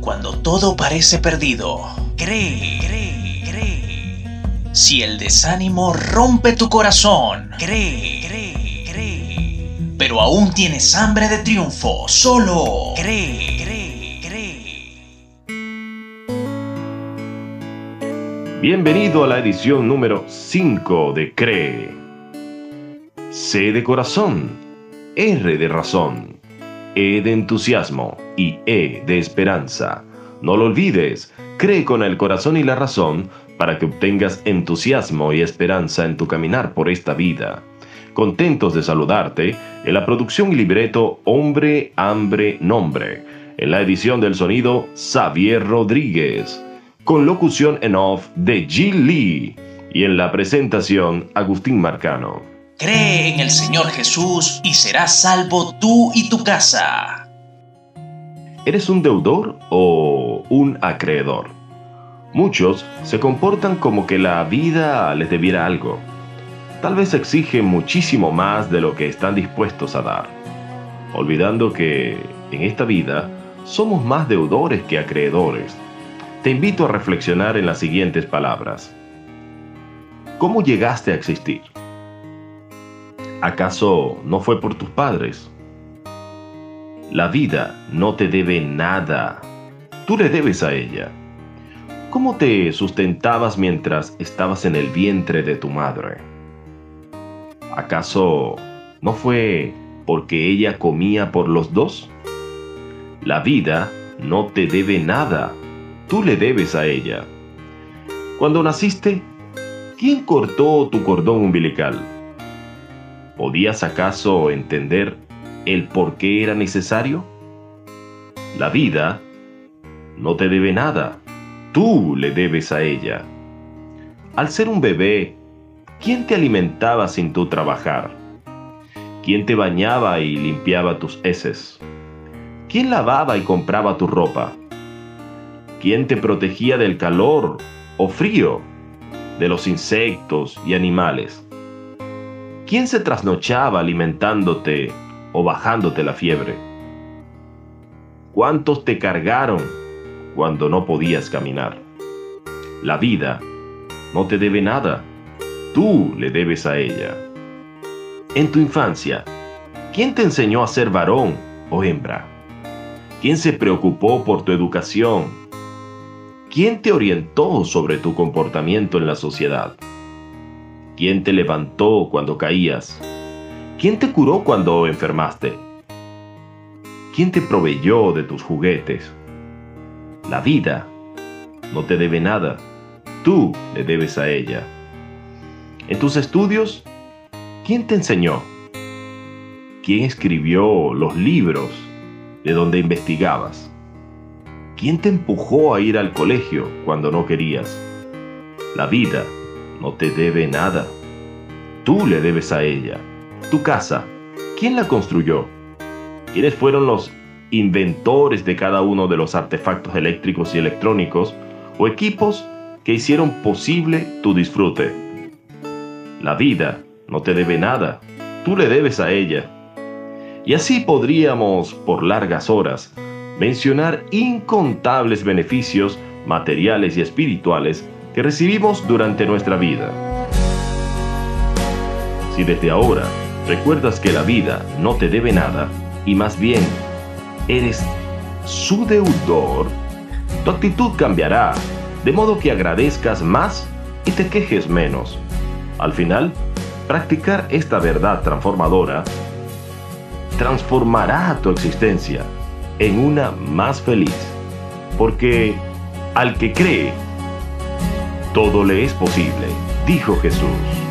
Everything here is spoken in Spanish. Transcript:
Cuando todo parece perdido, cree, cree, cree. Si el desánimo rompe tu corazón, cree, cree, cree. Pero aún tienes hambre de triunfo, solo cree, cree, cree. Bienvenido a la edición número 5 de Cree. C de corazón, R de razón, E de entusiasmo y E de esperanza. No lo olvides, cree con el corazón y la razón para que obtengas entusiasmo y esperanza en tu caminar por esta vida. Contentos de saludarte en la producción y libreto Hombre, Hambre, Nombre, en la edición del sonido Xavier Rodríguez, con locución en off de Jill Lee y en la presentación Agustín Marcano. Cree en el Señor Jesús y serás salvo tú y tu casa. ¿Eres un deudor o un acreedor? Muchos se comportan como que la vida les debiera algo. Tal vez exigen muchísimo más de lo que están dispuestos a dar, olvidando que en esta vida somos más deudores que acreedores. Te invito a reflexionar en las siguientes palabras. ¿Cómo llegaste a existir? ¿Acaso no fue por tus padres? La vida no te debe nada. Tú le debes a ella. ¿Cómo te sustentabas mientras estabas en el vientre de tu madre? ¿Acaso no fue porque ella comía por los dos? La vida no te debe nada. Tú le debes a ella. Cuando naciste, ¿quién cortó tu cordón umbilical? ¿Podías acaso entender el por qué era necesario? La vida no te debe nada, tú le debes a ella. Al ser un bebé, ¿quién te alimentaba sin tú trabajar? ¿Quién te bañaba y limpiaba tus heces? ¿Quién lavaba y compraba tu ropa? ¿Quién te protegía del calor o frío, de los insectos y animales? ¿Quién se trasnochaba alimentándote o bajándote la fiebre? ¿Cuántos te cargaron cuando no podías caminar? La vida no te debe nada, tú le debes a ella. En tu infancia, ¿quién te enseñó a ser varón o hembra? ¿Quién se preocupó por tu educación? ¿Quién te orientó sobre tu comportamiento en la sociedad? ¿Quién te levantó cuando caías? ¿Quién te curó cuando enfermaste? ¿Quién te proveyó de tus juguetes? La vida no te debe nada, tú le debes a ella. En tus estudios, ¿quién te enseñó? ¿Quién escribió los libros de donde investigabas? ¿Quién te empujó a ir al colegio cuando no querías? La vida no te debe nada. Tú le debes a ella. Tu casa, ¿quién la construyó? ¿Quiénes fueron los inventores de cada uno de los artefactos eléctricos y electrónicos o equipos que hicieron posible tu disfrute? La vida no te debe nada. Tú le debes a ella. Y así podríamos, por largas horas, mencionar incontables beneficios materiales y espirituales que recibimos durante nuestra vida. Si desde ahora recuerdas que la vida no te debe nada y más bien eres su deudor, tu actitud cambiará, de modo que agradezcas más y te quejes menos. Al final, practicar esta verdad transformadora transformará tu existencia en una más feliz, porque al que cree, todo le es posible, dijo Jesús.